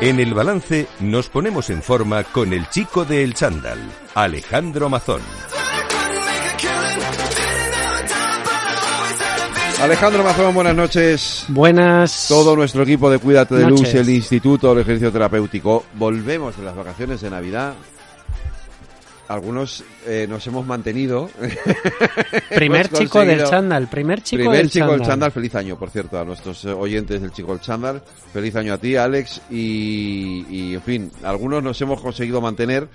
En el balance nos ponemos en forma con el chico de El Chándal, Alejandro Mazón. Alejandro Mazón, buenas noches. Buenas. Todo nuestro equipo de Cuídate de Luz Noches. y el Instituto del Ejercicio Terapéutico. Volvemos de las vacaciones de Navidad. Algunos eh, nos hemos mantenido. Primer Hemos chico del chándal, primer chico Primer del chico del chándal. chándal, feliz año, por cierto, a nuestros eh, oyentes del chico del chándal. Feliz año a ti, Alex. Y, y, en fin, algunos nos hemos conseguido mantener,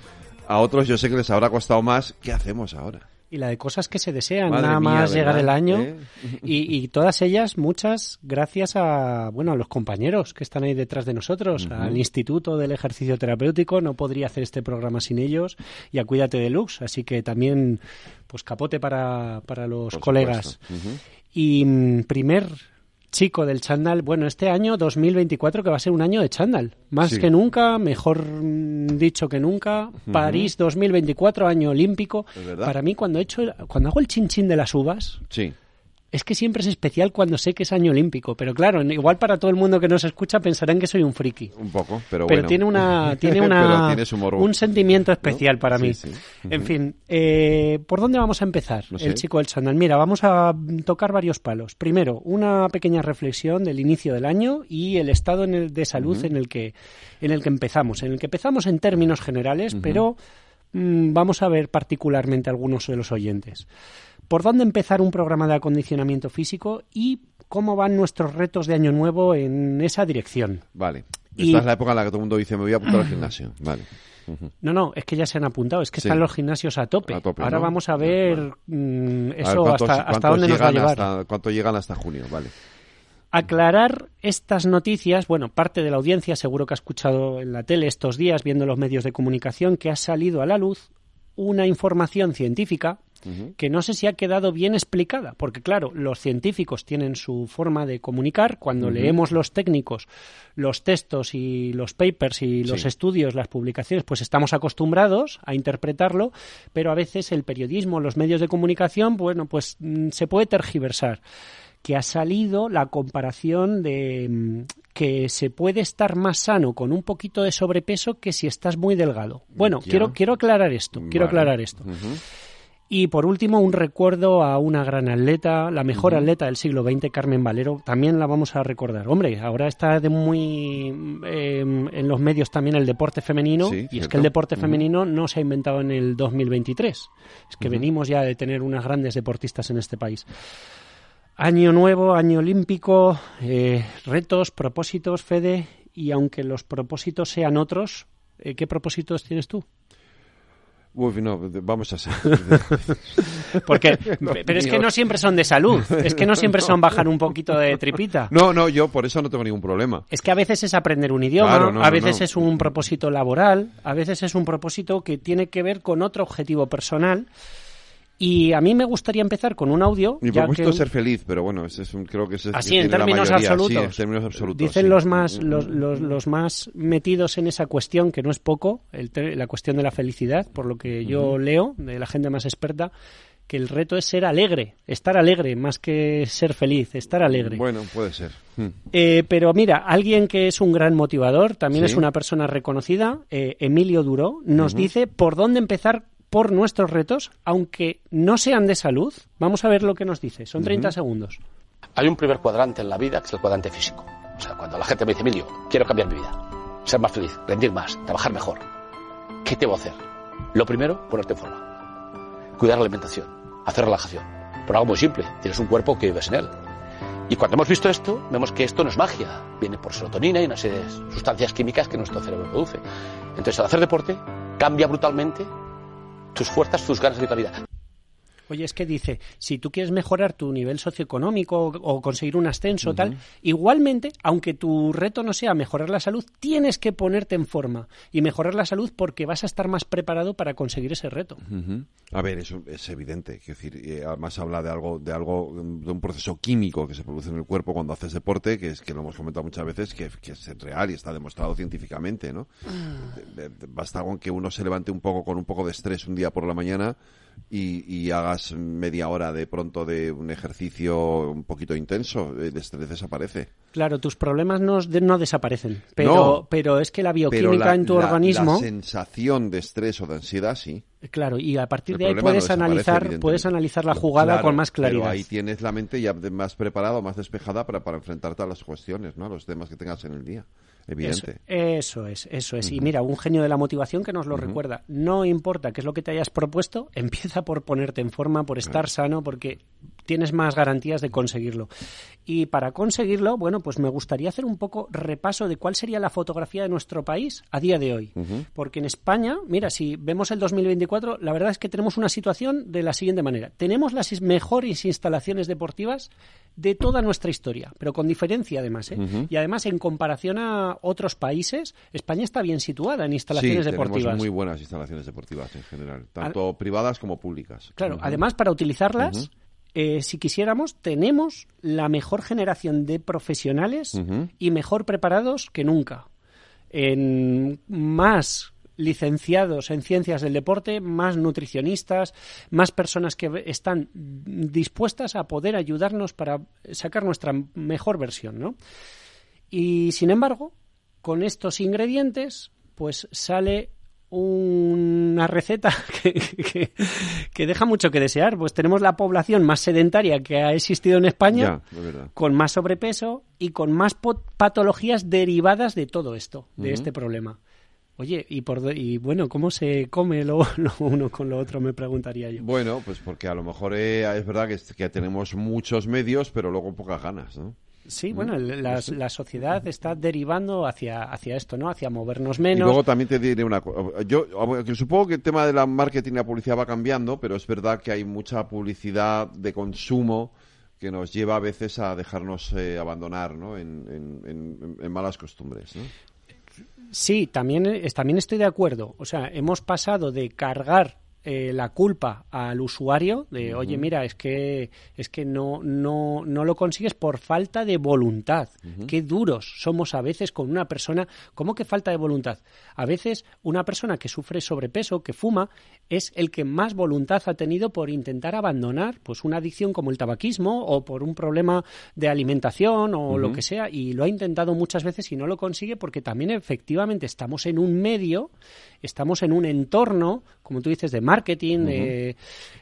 a otros yo sé que les habrá costado más. ¿Qué hacemos ahora? Y la de cosas que se desean, Madre nada mía, más llegar ¿verdad? el año. ¿Eh? Y, y todas ellas, muchas, gracias a, bueno, a los compañeros que están ahí detrás de nosotros, al Instituto del Ejercicio Terapéutico, no podría hacer este programa sin ellos, y a Cuídate Deluxe, así que también, pues capote para, para los Por colegas. Y mm, primer chico del chándal, bueno, este año 2024 que va a ser un año de chándal, más Sí. que nunca, mejor mm, dicho que nunca. París 2024, año olímpico. Para mí cuando he hecho el- cuando hago el chinchín de las uvas, Sí. Es que siempre es especial cuando sé que es año olímpico, pero claro, igual para todo el mundo que nos escucha pensarán que soy un friki. Un poco, pero, Pero bueno. tiene una tiene una un sentimiento especial ¿No? para Sí, mí. sí. En fin, eh, ¿por dónde vamos a empezar? No sé. El chico del chándal. Mira, vamos a tocar varios palos. Primero, una pequeña reflexión del inicio del año y el estado en el, de salud en el que en el que empezamos, en el que empezamos en términos generales, pero mm, vamos a ver particularmente algunos de los oyentes. ¿Por dónde empezar un programa de acondicionamiento físico y cómo van nuestros retos de año nuevo en esa dirección? Vale. Y- Esta es la época en la que todo el mundo dice, me voy a apuntar al gimnasio. Vale. No, no, es que ya se han apuntado, es que Sí. están los gimnasios a tope. A tope, Ahora ¿no? vamos a Vale. ver Vale. mm, A ver, eso ¿cuántos- hasta, dónde nos va a llevar. hasta- ¿Cuánto llegan hasta junio? Vale. Aclarar estas noticias, bueno, parte de la audiencia seguro que ha escuchado en la tele estos días, viendo los medios de comunicación, que ha salido a la luz una información científica que no sé si ha quedado bien explicada, porque claro, los científicos tienen su forma de comunicar, cuando leemos los técnicos, los textos y los papers y los Sí. estudios, las publicaciones, pues estamos acostumbrados a interpretarlo, pero a veces el periodismo, los medios de comunicación, bueno, pues mm, se puede tergiversar que ha salido la comparación de mm, que se puede estar más sano con un poquito de sobrepeso que si estás muy delgado. Bueno, Ya. quiero quiero aclarar esto, quiero Vale. aclarar esto. Y por último, un recuerdo a una gran atleta, la mejor atleta del siglo XX, Carmen Valero, también la vamos a recordar. Hombre, ahora está de muy eh, en los medios también el deporte femenino, Sí, y es que el deporte femenino no se ha inventado en el 2023. Es que venimos ya de tener unas grandes deportistas en este país. Año nuevo, año olímpico, eh, retos, propósitos, Fede, y aunque los propósitos sean otros, eh, ¿qué propósitos tienes tú? Uy, no, vamos a ser. Porque, pero es que no siempre son de salud, es que no siempre son bajar un poquito de tripita. No, no, yo por eso no tengo ningún problema. Es que a veces es aprender un idioma, Claro, no, a veces es un propósito laboral, a veces es un propósito que tiene que ver con otro objetivo personal. Y a mí me gustaría empezar con un audio. Propósito que- es ser feliz, pero bueno, ese es un, creo que ese es Así, que en tiene la términos sí, absolutos. en términos absolutos. Dicen sí. los más Mm, los, mm. los, los más metidos en esa cuestión, que no es poco, el la cuestión de la felicidad, por lo que yo leo de la gente más experta, que el reto es ser alegre, estar alegre, más que ser feliz, estar alegre. Bueno, puede ser. Mm. Eh, pero mira, alguien que es un gran motivador, también Sí. es una persona reconocida, eh, Emilio Duró, nos dice por dónde empezar por nuestros retos, aunque no sean de salud. Vamos a ver lo que nos dice. Son 30 segundos. Hay un primer cuadrante en la vida que es el cuadrante físico. O sea, cuando la gente me dice, Emilio, quiero cambiar mi vida, ser más feliz, rendir más, trabajar mejor. ¿Qué debo hacer? Lo primero, ponerte en forma. Cuidar la alimentación, hacer relajación. Por algo muy simple, tienes un cuerpo que vives en él. Y cuando hemos visto esto, vemos que esto no es magia. Viene por serotonina y una serie de sustancias químicas que nuestro cerebro produce. Entonces, al hacer deporte, cambia brutalmente tus fuerzas, tus ganas de vitalidad. Oye, es que dice, si tú quieres mejorar tu nivel socioeconómico o, o conseguir un ascenso tal, igualmente, aunque tu reto no sea mejorar la salud, tienes que ponerte en forma y mejorar la salud porque vas a estar más preparado para conseguir ese reto. A ver, eso es evidente. Decir, eh, además habla de algo, de algo, de un proceso químico que se produce en el cuerpo cuando haces deporte, que es que lo hemos comentado muchas veces, que, que es real y está demostrado científicamente, ¿no? De- Basta con que uno se levante un poco con un poco de estrés un día por la mañana y, hagas media hora de pronto de un ejercicio un poquito intenso, el estrés desaparece. Claro, tus problemas no, no desaparecen, pero, pero es que la bioquímica en tu organismo... La sensación de estrés o de ansiedad, sí. Claro, y a partir de ahí puedes analizar, puedes analizar la jugada con más claridad. Pero ahí tienes la mente ya más preparada, más despejada para, para enfrentarte a las cuestiones, ¿no? a los temas que tengas en el día evidente. Eso, es, eso es. Y mira, un genio de la motivación que nos lo recuerda. No importa qué es lo que te hayas propuesto, empieza por ponerte en forma, por estar sano, porque tienes más garantías de conseguirlo. Y para conseguirlo, bueno, pues me gustaría hacer un poco repaso de cuál sería la fotografía de nuestro país a día de hoy. Porque en España, mira, si vemos el 2024, la verdad es que tenemos una situación de la siguiente manera. Tenemos las mejores instalaciones deportivas de toda nuestra historia, pero con diferencia además. ¿eh? Y además, en comparación a otros países, España está bien situada en instalaciones sí, deportivas. Tenemos muy buenas instalaciones deportivas en general, tanto privadas como públicas. Claro, además, para utilizarlas. Eh, si quisiéramos, tenemos la mejor generación de profesionales y mejor preparados que nunca. En más licenciados en ciencias del deporte, más nutricionistas, más personas que están dispuestas a poder ayudarnos para sacar nuestra mejor versión, ¿no? Y sin embargo, con estos ingredientes, pues sale una receta que, deja mucho que desear. Pues tenemos la población más sedentaria que ha existido en España, con más sobrepeso y con más patologías derivadas de todo esto, de este problema. Oye, y, por, y bueno, ¿cómo se come lo, uno con lo otro? Me preguntaría yo. Bueno, pues porque a lo mejor eh, es verdad que, que, tenemos muchos medios, pero luego pocas ganas, ¿no? Sí, bueno, la, la, sociedad está derivando hacia, hacia esto, ¿no? Hacia movernos menos. Y luego también te diré una cosa. Yo supongo que el tema de la marketing y la publicidad va cambiando, pero es verdad que hay mucha publicidad de consumo que nos lleva a veces a dejarnos eh, abandonar ¿no? en, en, en, malas costumbres. ¿no? Sí, también, también estoy de acuerdo. O sea, hemos pasado de cargar eh, la culpa al usuario de oye mira es que es que no no no lo consigues por falta de voluntad qué duros somos a veces con una persona. Cómo que falta de voluntad a veces una persona que sufre sobrepeso que fuma es el que más voluntad ha tenido por intentar abandonar pues una adicción como el tabaquismo o por un problema de alimentación o lo que sea y lo ha intentado muchas veces y no lo consigue porque también efectivamente estamos en un medio estamos en un entorno como tú dices de marketing, de,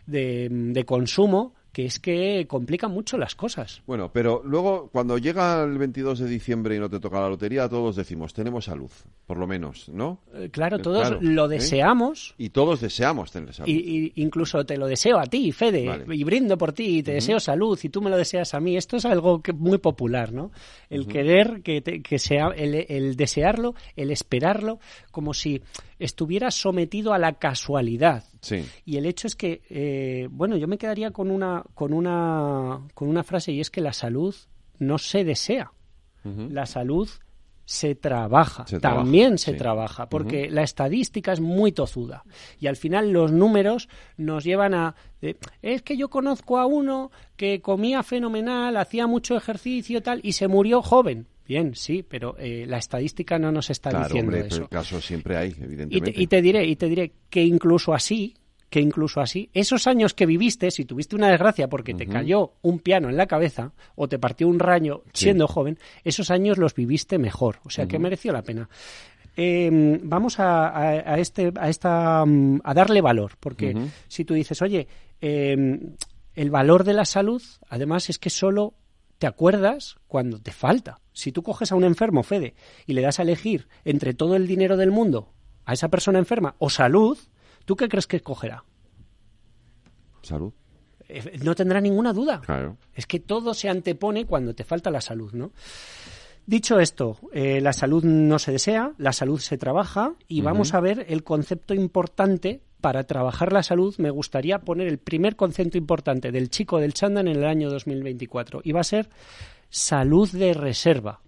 de, consumo, que es que complica mucho las cosas. Bueno, pero luego cuando llega el 22 de diciembre y no te toca la lotería, todos decimos, tenemos salud, por lo menos, ¿no? Eh, claro, eh, todos lo ¿eh? deseamos. Y todos deseamos tener salud. Y, incluso te lo deseo a ti, Fede, y brindo por ti, y te deseo salud, y tú me lo deseas a mí. Esto es algo que, muy popular, ¿no? El querer, que, que sea, el, el desearlo, el esperarlo, como si estuviera sometido a la casualidad. Sí. Y el hecho es que, eh, bueno, yo me quedaría con una, con, una, con una frase y es que la salud no se desea. La salud se trabaja, también se trabaja, porque la estadística es muy tozuda y al final los números nos llevan a... es que yo conozco a uno que comía fenomenal, hacía mucho ejercicio tal y se murió joven. Bien, sí, pero eh, la estadística no nos está diciendo hombre, eso. Pero el caso siempre hay, evidentemente. Y te, diré, y te diré que incluso así, que incluso así, esos años que viviste, si tuviste una desgracia porque te cayó un piano en la cabeza o te partió un raño siendo joven, esos años los viviste mejor, o sea que mereció la pena. Em, vamos a, este, a esta, mm, a darle valor, porque si tú dices, oye, em, el valor de la salud, además es que solo te acuerdas cuando te falta. Si tú coges a un enfermo, Fede, y le das a elegir entre todo el dinero del mundo a esa persona enferma o salud, ¿tú qué crees que escogerá? Salud. Eh, no tendrá ninguna duda. Claro. Es que todo se antepone cuando te falta la salud, ¿no? Dicho esto, eh, la salud no se desea, la salud se trabaja y vamos a ver el concepto importante para trabajar la salud, me gustaría poner el primer concepto importante del chico del Chandan en el año 2024 y va a ser salud de reserva.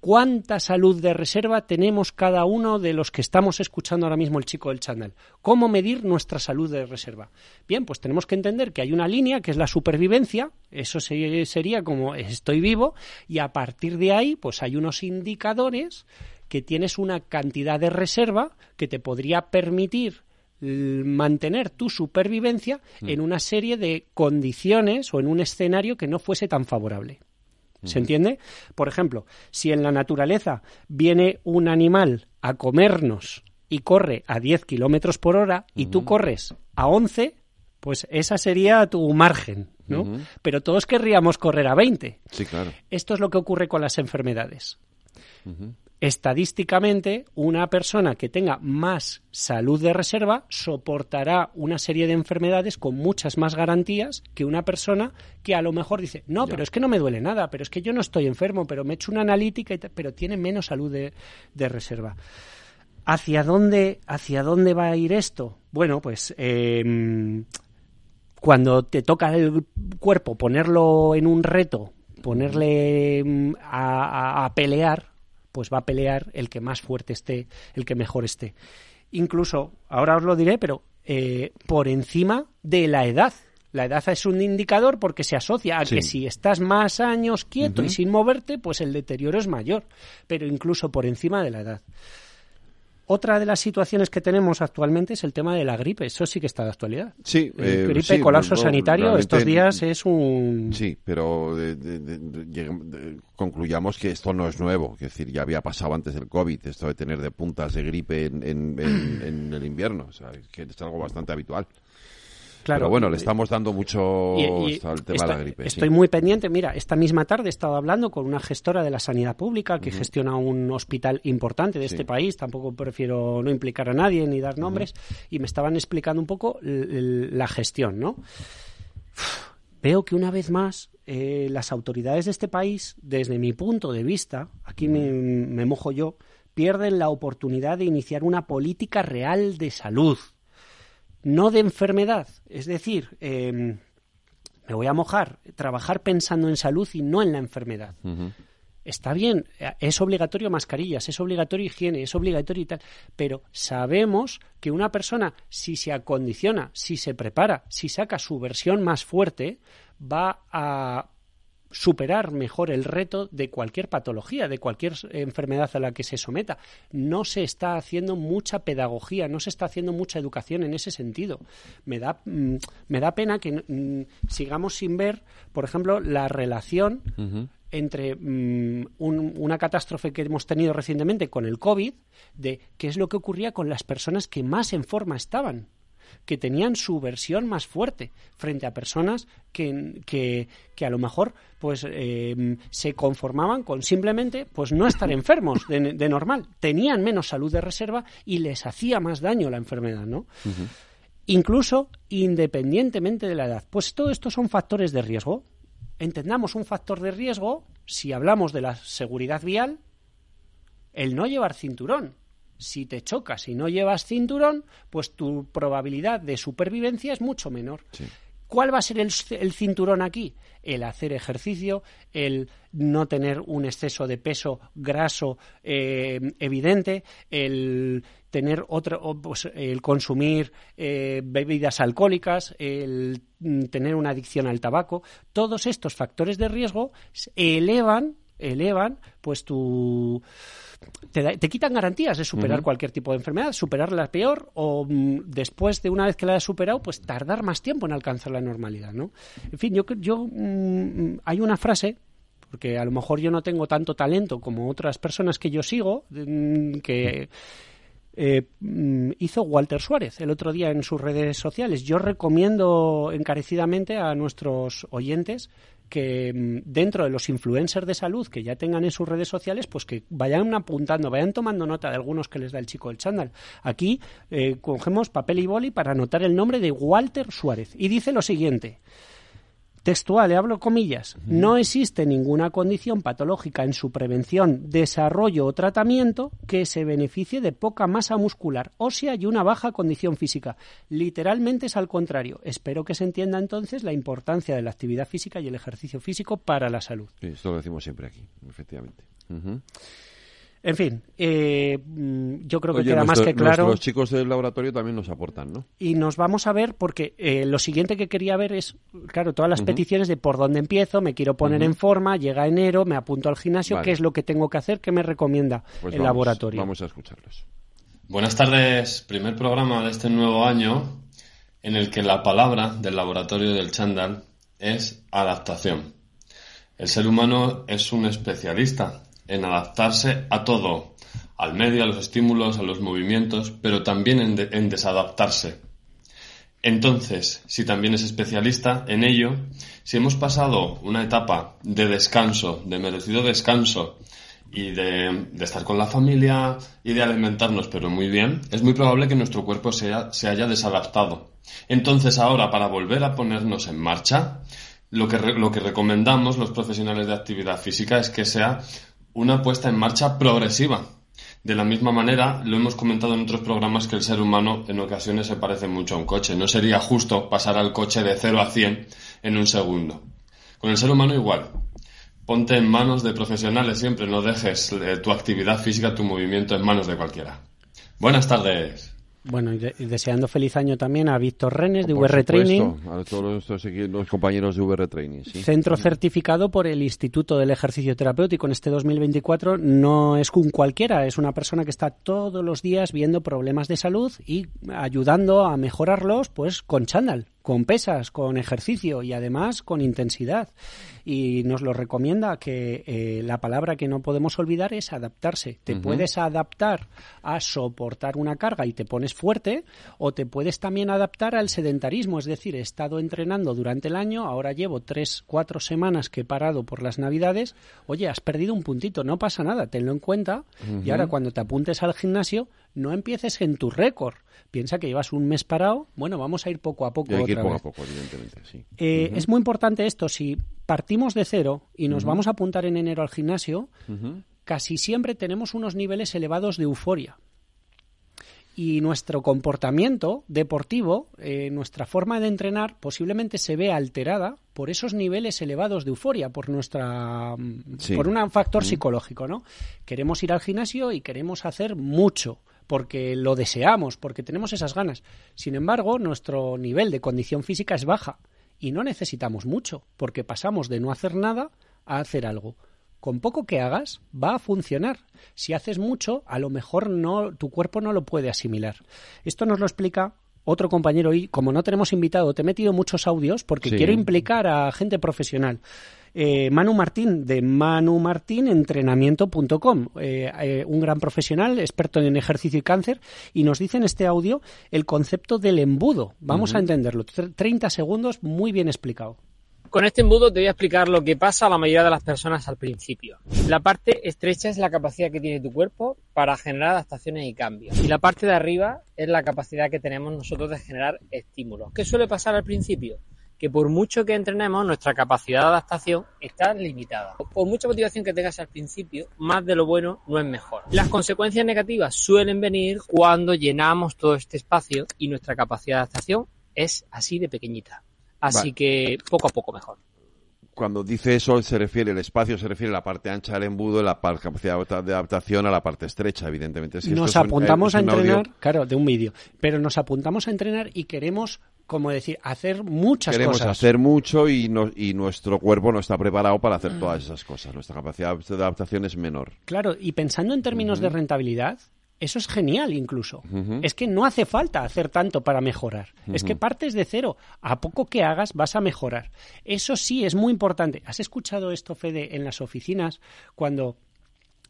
¿Cuánta salud de reserva tenemos cada uno de los que estamos escuchando ahora mismo el chico del Chandal? ¿Cómo medir nuestra salud de reserva? Bien, pues tenemos que entender que hay una línea que es la supervivencia, eso sería como estoy vivo, y a partir de ahí, pues hay unos indicadores que tienes una cantidad de reserva que te podría permitir mantener tu supervivencia mm. en una serie de condiciones o en un escenario que no fuese tan favorable. ¿Se entiende? Por ejemplo, si en la naturaleza viene un animal a comernos y corre a 10 kilómetros por hora y tú corres a 11, pues esa sería tu margen, ¿no? Pero todos querríamos correr a 20. Sí, claro. Esto es lo que ocurre con las enfermedades estadísticamente una persona que tenga más salud de reserva soportará una serie de enfermedades con muchas más garantías que una persona que a lo mejor dice, no, pero es que no me duele nada, pero es que yo no estoy enfermo, pero me he hecho una analítica, pero tiene menos salud de, reserva. ¿Hacia dónde, ¿Hacia dónde va a ir esto? Bueno, pues em, cuando te toca el cuerpo ponerlo en un reto, ponerle mm, a, pelear, pues va a pelear el que más fuerte esté, el que mejor esté. Incluso, ahora os lo diré, pero eh, por encima de la edad. La edad es un indicador porque se asocia a que si estás más años quieto y sin moverte, pues el deterioro es mayor, pero incluso por encima de la edad. Otra de las situaciones que tenemos actualmente es el tema de la gripe. Eso sí que está de actualidad. Sí, eh, gripe, colapso sanitario, estos días es un. Sí, pero concluyamos que esto no es nuevo. Es decir, ya había pasado antes del COVID, esto de tener de puntas de gripe en, el invierno. O sea, que es algo bastante habitual. Claro. Pero bueno, le estamos dando mucho al tema de la gripe. Estoy muy pendiente. Mira, esta misma tarde he estado hablando con una gestora de la sanidad pública que gestiona un hospital importante de este país. Tampoco prefiero no implicar a nadie ni dar nombres. Y me estaban explicando un poco la gestión, ¿no? Veo que una vez más eh, las autoridades de este país, desde mi punto de vista, aquí me mojo yo, pierden la oportunidad de iniciar una política real de salud no de enfermedad. Es decir, em, me voy a mojar, trabajar pensando en salud y no en la enfermedad. Está bien, es obligatorio mascarillas, es obligatorio higiene, es obligatorio y tal, pero sabemos que una persona, si se acondiciona, si se prepara, si saca su versión más fuerte, va a superar mejor el reto de cualquier patología, de cualquier enfermedad a la que se someta. No se está haciendo mucha pedagogía, no se está haciendo mucha educación en ese sentido. Me da, mm, me da pena que mm, sigamos sin ver, por ejemplo, la relación entre mm, una catástrofe que hemos tenido recientemente con el COVID, de qué es lo que ocurría con las personas que más en forma estaban que tenían su versión más fuerte frente a personas que, que, a lo mejor pues eh, se conformaban con simplemente pues no estar enfermos de, normal. Tenían menos salud de reserva y les hacía más daño la enfermedad no incluso independientemente de la edad. Pues todo esto son factores de riesgo. Entendamos un factor de riesgo si hablamos de la seguridad vial el no llevar cinturón si te chocas y no llevas cinturón, pues tu probabilidad de supervivencia es mucho menor. ¿Cuál va a ser el, cinturón aquí? El hacer ejercicio, el no tener un exceso de peso graso eh, evidente, el tener otro, pues, el consumir eh, bebidas alcohólicas, el tener una adicción al tabaco. Todos estos factores de riesgo elevan, elevan, pues tu te, quitan garantías de superar cualquier tipo de enfermedad, superarla peor o mm, después de una vez que la has superado, pues tardar más tiempo en alcanzar la normalidad, ¿no? En fin, yo, yo mm, hay una frase porque a lo mejor yo no tengo tanto talento como otras personas que yo sigo, mm, que eh, hizo Walter Suárez el otro día en sus redes sociales. Yo recomiendo encarecidamente a nuestros oyentes que mm, dentro de los influencers de salud que ya tengan en sus redes sociales, pues que vayan apuntando, vayan tomando nota de algunos que les da el chico del chándal. Aquí eh, cogemos papel y boli para anotar el nombre de Walter Suárez. Y dice lo siguiente textual, le hablo comillas, no existe ninguna condición patológica en su prevención, desarrollo o tratamiento que se beneficie de poca masa muscular ósea y una baja condición física. Literalmente es al contrario. Espero que se entienda entonces la importancia de la actividad física y el ejercicio físico para la salud. esto lo decimos siempre aquí, efectivamente. En fin, eh, mm, yo creo que queda más que claro. Los chicos del laboratorio también nos aportan, ¿no? Y nos vamos a ver, porque eh, lo siguiente que quería ver es, claro, todas las peticiones de por dónde empiezo, me quiero poner en forma, llega enero, me apunto al gimnasio, qué es lo que tengo que hacer, qué me recomienda pues el laboratorio. Vamos a escucharlos. Buenas tardes, primer programa de este nuevo año en el que la palabra del laboratorio del Chandal es adaptación. El ser humano es un especialista en adaptarse a todo, al medio, a los estímulos, a los movimientos, pero también en, desadaptarse. Entonces, si también es especialista en ello, si hemos pasado una etapa de descanso, de merecido descanso, y de, estar con la familia y de alimentarnos, pero muy bien, es muy probable que nuestro cuerpo se haya desadaptado. Entonces ahora, para volver a ponernos en marcha, lo que, lo que recomendamos los profesionales de actividad física es que sea una puesta en marcha progresiva. De la misma manera, lo hemos comentado en otros programas que el ser humano en ocasiones se parece mucho a un coche. No sería justo pasar al coche de 0 a 100 en un segundo. Con el ser humano igual ponte en manos de profesionales siempre, no dejes eh, tu actividad física, tu movimiento en manos de cualquiera. Buenas tardes. Bueno, y, deseando feliz año también a Víctor Renes de VR Training. A todos los, compañeros de VR Training. Centro certificado por el Instituto del Ejercicio Terapéutico en este 2024. No es un cualquiera, es una persona que está todos los días viendo problemas de salud y ayudando a mejorarlos pues con chándal con pesas, con ejercicio y además con intensidad. Y nos lo recomienda que eh, la palabra que no podemos olvidar es adaptarse. Te puedes adaptar a soportar una carga y te pones fuerte o te puedes también adaptar al sedentarismo. Es decir, he estado entrenando durante el año, ahora llevo tres, cuatro semanas que he parado por las navidades. Oye, has perdido un puntito, no pasa nada, tenlo en cuenta. Y ahora cuando te apuntes al gimnasio, no empieces en tu récord. Piensa que llevas un mes parado. Bueno, vamos a ir poco a poco. poco a poco, evidentemente, sí. Eh, es muy importante esto. Si partimos de cero y nos vamos a apuntar en enero al gimnasio, casi siempre tenemos unos niveles elevados de euforia. Y nuestro comportamiento deportivo, eh, nuestra forma de entrenar, posiblemente se ve alterada por esos niveles elevados de euforia, por nuestra, por un factor psicológico, ¿no? Queremos ir al gimnasio y queremos hacer mucho porque lo deseamos, porque tenemos esas ganas. Sin embargo, nuestro nivel de condición física es baja y no necesitamos mucho, porque pasamos de no hacer nada a hacer algo. Con poco que hagas, va a funcionar. Si haces mucho, a lo mejor no, tu cuerpo no lo puede asimilar. Esto nos lo explica otro compañero y como no tenemos invitado, te he metido muchos audios porque quiero implicar a gente profesional. Eh, Manu Martín de manumartinentrenamiento.com, eh, eh, un gran profesional, experto en ejercicio y cáncer, y nos dice en este audio el concepto del embudo. Vamos a entenderlo. 30 segundos, muy bien explicado. Con este embudo te voy a explicar lo que pasa a la mayoría de las personas al principio. La parte estrecha es la capacidad que tiene tu cuerpo para generar adaptaciones y cambios. Y la parte de arriba es la capacidad que tenemos nosotros de generar estímulos. ¿Qué suele pasar al principio? que por mucho que entrenemos, nuestra capacidad de adaptación está limitada. Por mucha motivación que tengas al principio, más de lo bueno no es mejor. Las consecuencias negativas suelen venir cuando llenamos todo este espacio y nuestra capacidad de adaptación es así de pequeñita. Así que poco a poco mejor cuando dice eso se refiere el espacio se refiere a la parte ancha del embudo la capacidad de adaptación a la parte estrecha evidentemente nos apuntamos a entrenar claro de un vídeo pero nos apuntamos a entrenar y queremos como decir, hacer muchas cosas. Queremos hacer mucho y, y nuestro cuerpo no está preparado para hacer todas esas cosas. Nuestra capacidad de adaptación es menor. Claro, y pensando en términos de rentabilidad, eso es genial incluso. Es que no hace falta hacer tanto para mejorar. Es que partes de cero. A poco que hagas vas a mejorar. Eso sí es muy importante. ¿Has escuchado esto, Fede, en las oficinas cuando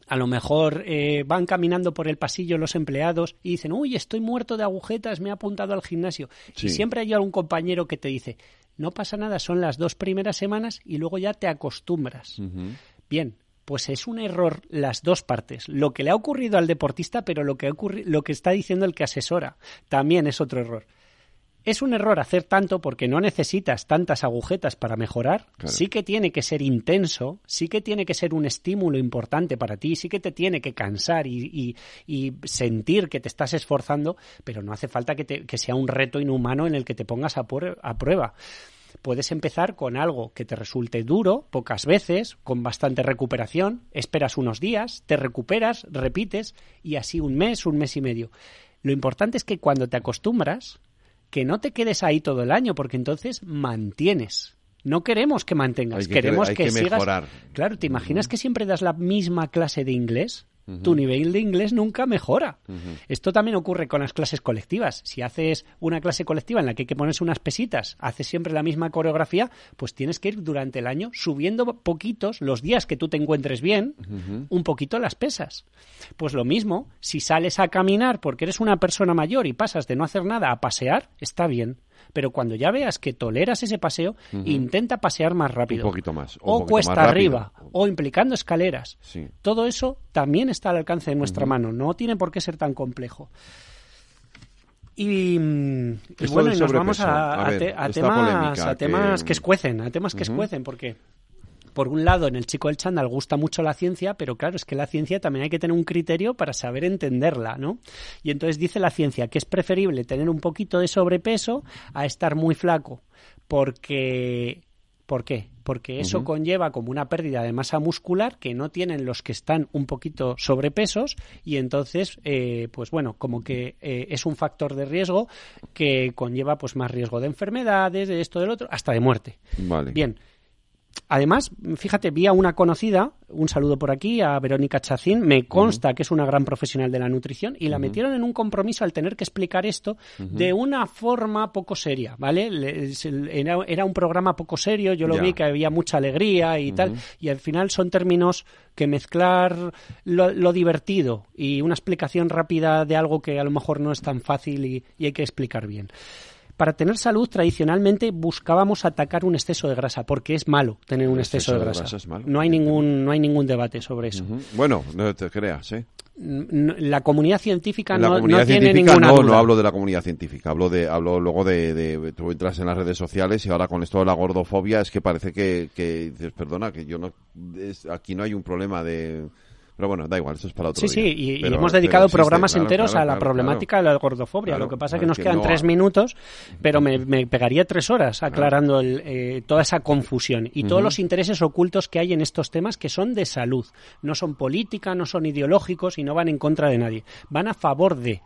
a lo mejor eh, van caminando por el pasillo los empleados y dicen, uy, estoy muerto de agujetas, me he apuntado al gimnasio. Y siempre hay algún compañero que te dice, no pasa nada, son las dos primeras semanas y luego ya te acostumbras. Bien, pues es un error las dos partes. Lo que le ha ocurrido al deportista, pero lo que, lo que está diciendo el que asesora también es otro error. Es un error hacer tanto porque no necesitas tantas agujetas para mejorar. Sí que tiene que ser intenso, sí que tiene que ser un estímulo importante para ti, sí que te tiene que cansar y, sentir que te estás esforzando, pero no hace falta que, sea un reto inhumano en el que te pongas a, a prueba puedes empezar con algo que te resulte duro, pocas veces, con bastante recuperación, esperas unos días, te recuperas, repites y así un mes, un mes y medio. Lo importante es que cuando te acostumbras, que no te quedes ahí todo el año, porque entonces mantienes. No queremos que mantengas, queremos que, sigas. Mejorar. Claro, ¿te imaginas que siempre das la misma clase de inglés? Tu nivel de inglés nunca mejora. Esto también ocurre con las clases colectivas. Si haces una clase colectiva en la que hay que ponerse unas pesitas, haces siempre la misma coreografía, pues tienes que ir durante el año subiendo poquitos los días que tú te encuentres bien, un poquito las pesas. Pues lo mismo, si sales a caminar porque eres una persona mayor y pasas de no hacer nada a pasear, está bien pero cuando ya veas que toleras ese paseo, intenta pasear más rápido. Un poquito más. O, cuesta arriba, o implicando escaleras. Todo eso también está al alcance de nuestra mano, no tiene por qué ser tan complejo. Y, bueno, y nos vamos a, temas, a temas que... escuecen, a temas que escuecen, porque por un lado, en el chico del chándal gusta mucho la ciencia, pero claro, es que la ciencia también hay que tener un criterio para saber entenderla, ¿no? Y entonces dice la ciencia que es preferible tener un poquito de sobrepeso a estar muy flaco, porque ¿Por qué? Porque eso conlleva como una pérdida de masa muscular que no tienen los que están un poquito sobrepesos y entonces, eh, pues bueno, como que eh, es un factor de riesgo que conlleva pues más riesgo de enfermedades, de esto, del otro, hasta de muerte. Vale. Bien, Además, fíjate, vi a una conocida, un saludo por aquí, a Verónica Chacín, me consta que es una gran profesional de la nutrición y la metieron en un compromiso al tener que explicar esto de una forma poco seria, ¿vale? Era, un programa poco serio, yo lo vi que había mucha alegría y tal, y al final son términos que mezclar lo, divertido y una explicación rápida de algo que a lo mejor no es tan fácil y hay que explicar bien para tener salud tradicionalmente buscábamos atacar un exceso de grasa, porque es malo tener un exceso, de grasa. No hay ningún no hay ningún debate sobre eso. Bueno, no te creas, ¿eh? La comunidad científica no, comunidad tiene científica ninguna no, no hablo de la comunidad científica, hablo de hablo luego de, de, tú entras en las redes sociales y ahora con esto de la gordofobia es que parece que, que dices, perdona, que yo no aquí no hay un problema de pero bueno, da igual, eso es para otro sí, día. Sí, y, hemos dedicado programas enteros a la problemática de la gordofobia. Lo que pasa es que nos quedan tres minutos, pero me, pegaría tres horas aclarando eh, toda esa confusión y todos los intereses ocultos que hay en estos temas que son de salud. No son política, no son ideológicos y no van en contra de nadie. Van a favor de.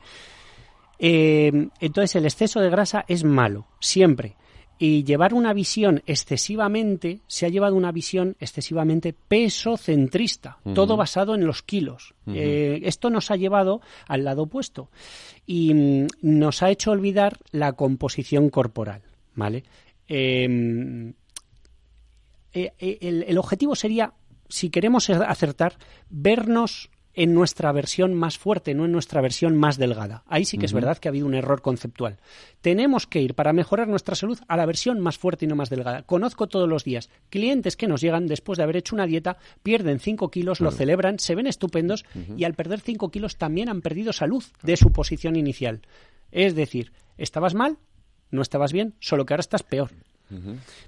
Eh, entonces, el exceso de grasa es malo, siempre y llevar una visión excesivamente, se ha llevado una visión excesivamente pesocentrista, todo basado en los kilos. Eh, esto nos ha llevado al lado opuesto y mm, nos ha hecho olvidar la composición corporal, ¿vale? Em, eh, eh, el objetivo sería, si queremos acertar, vernos en nuestra versión más fuerte, no en nuestra versión más delgada. Ahí sí que es verdad que ha habido un error conceptual. Tenemos que ir para mejorar nuestra salud a la versión más fuerte y no más delgada. Conozco todos los días clientes que nos llegan después de haber hecho una dieta, pierden 5 kilos, lo celebran, se ven estupendos y al perder 5 kilos también han perdido salud de su posición inicial. Es decir, estabas mal, no estabas bien, solo que ahora estás peor.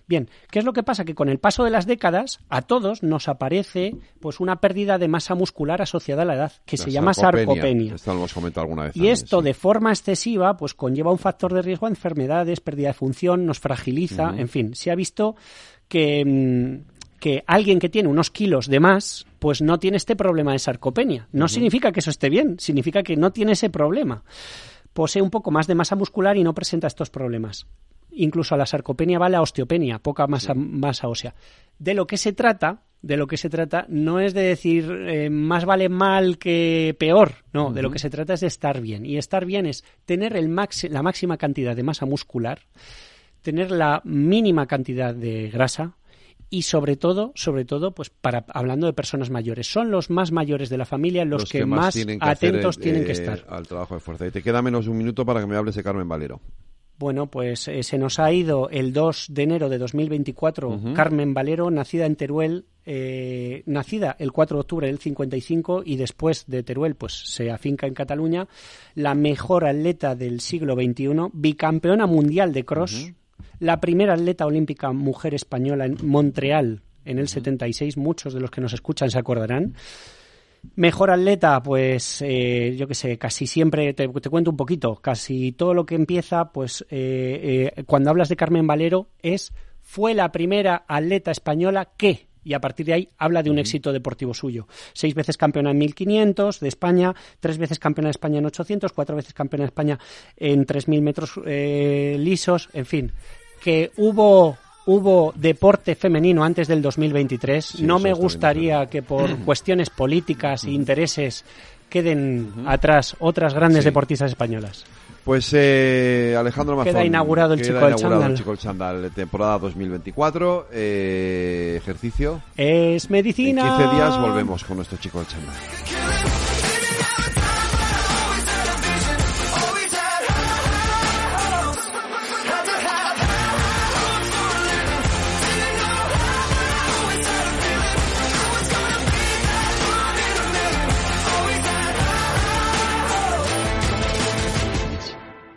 Bien, ¿qué es lo que pasa? Que con el paso de las décadas a todos nos aparece pues una pérdida de masa muscular asociada a la edad, que se llama sarcopenia. y esto de forma excesiva pues conlleva un factor de riesgo a enfermedades, pérdida de función, nos fragiliza, en fin, se ha visto que mm, que alguien que tiene unos kilos de más, pues no tiene este problema de sarcopenia. No significa que eso esté bien, significa que no tiene ese problema. Posee un poco más de masa muscular y no presenta estos problemas incluso a la sarcopenia va la osteopenia, poca masa, masa ósea. De lo que se trata, de lo que se trata no es de decir eh, más vale mal que peor, no, de lo que se trata es de estar bien. Y estar bien es tener el la máxima cantidad de masa muscular, tener la mínima cantidad de grasa, y sobre todo, sobre todo, pues para hablando de personas mayores, son los más mayores de la familia los, que, más, atentos tienen que estar al trabajo de fuerza. Y te queda menos un minuto para que me hables de Carmen Valero. Bueno, pues eh, se nos ha ido el 2 de enero de 2024 Carmen Valero, nacida en Teruel, eh, nacida el 4 de octubre del 55 y después de Teruel pues se afinca en Cataluña, la mejor atleta del siglo XXI, bicampeona mundial de cross, la primera atleta olímpica mujer española en Montreal en el 76, muchos de los que nos escuchan se acordarán. Mejor atleta, pues eh, yo qué sé, casi siempre, te, cuento un poquito, casi todo lo que empieza, pues eh, eh, cuando hablas de Carmen Valero, es, fue la primera atleta española que, y a partir de ahí habla de un éxito deportivo suyo. Seis veces campeona en 1500 de España, tres veces campeona de España en 800, cuatro veces campeona de España en 3000 metros lisos, en fin, que hubo hubo deporte femenino antes del 2023. Sí, no me gustaría que por cuestiones políticas e intereses queden atrás otras grandes Sí. deportistas españolas. Pues eh, Alejandro Mazón. Queda inaugurado el queda Chico del inaugurado el Chico Chándal, temporada 2024. eh, ejercicio. Es En medicina. 15 días volvemos con nuestro Chico del Chándal.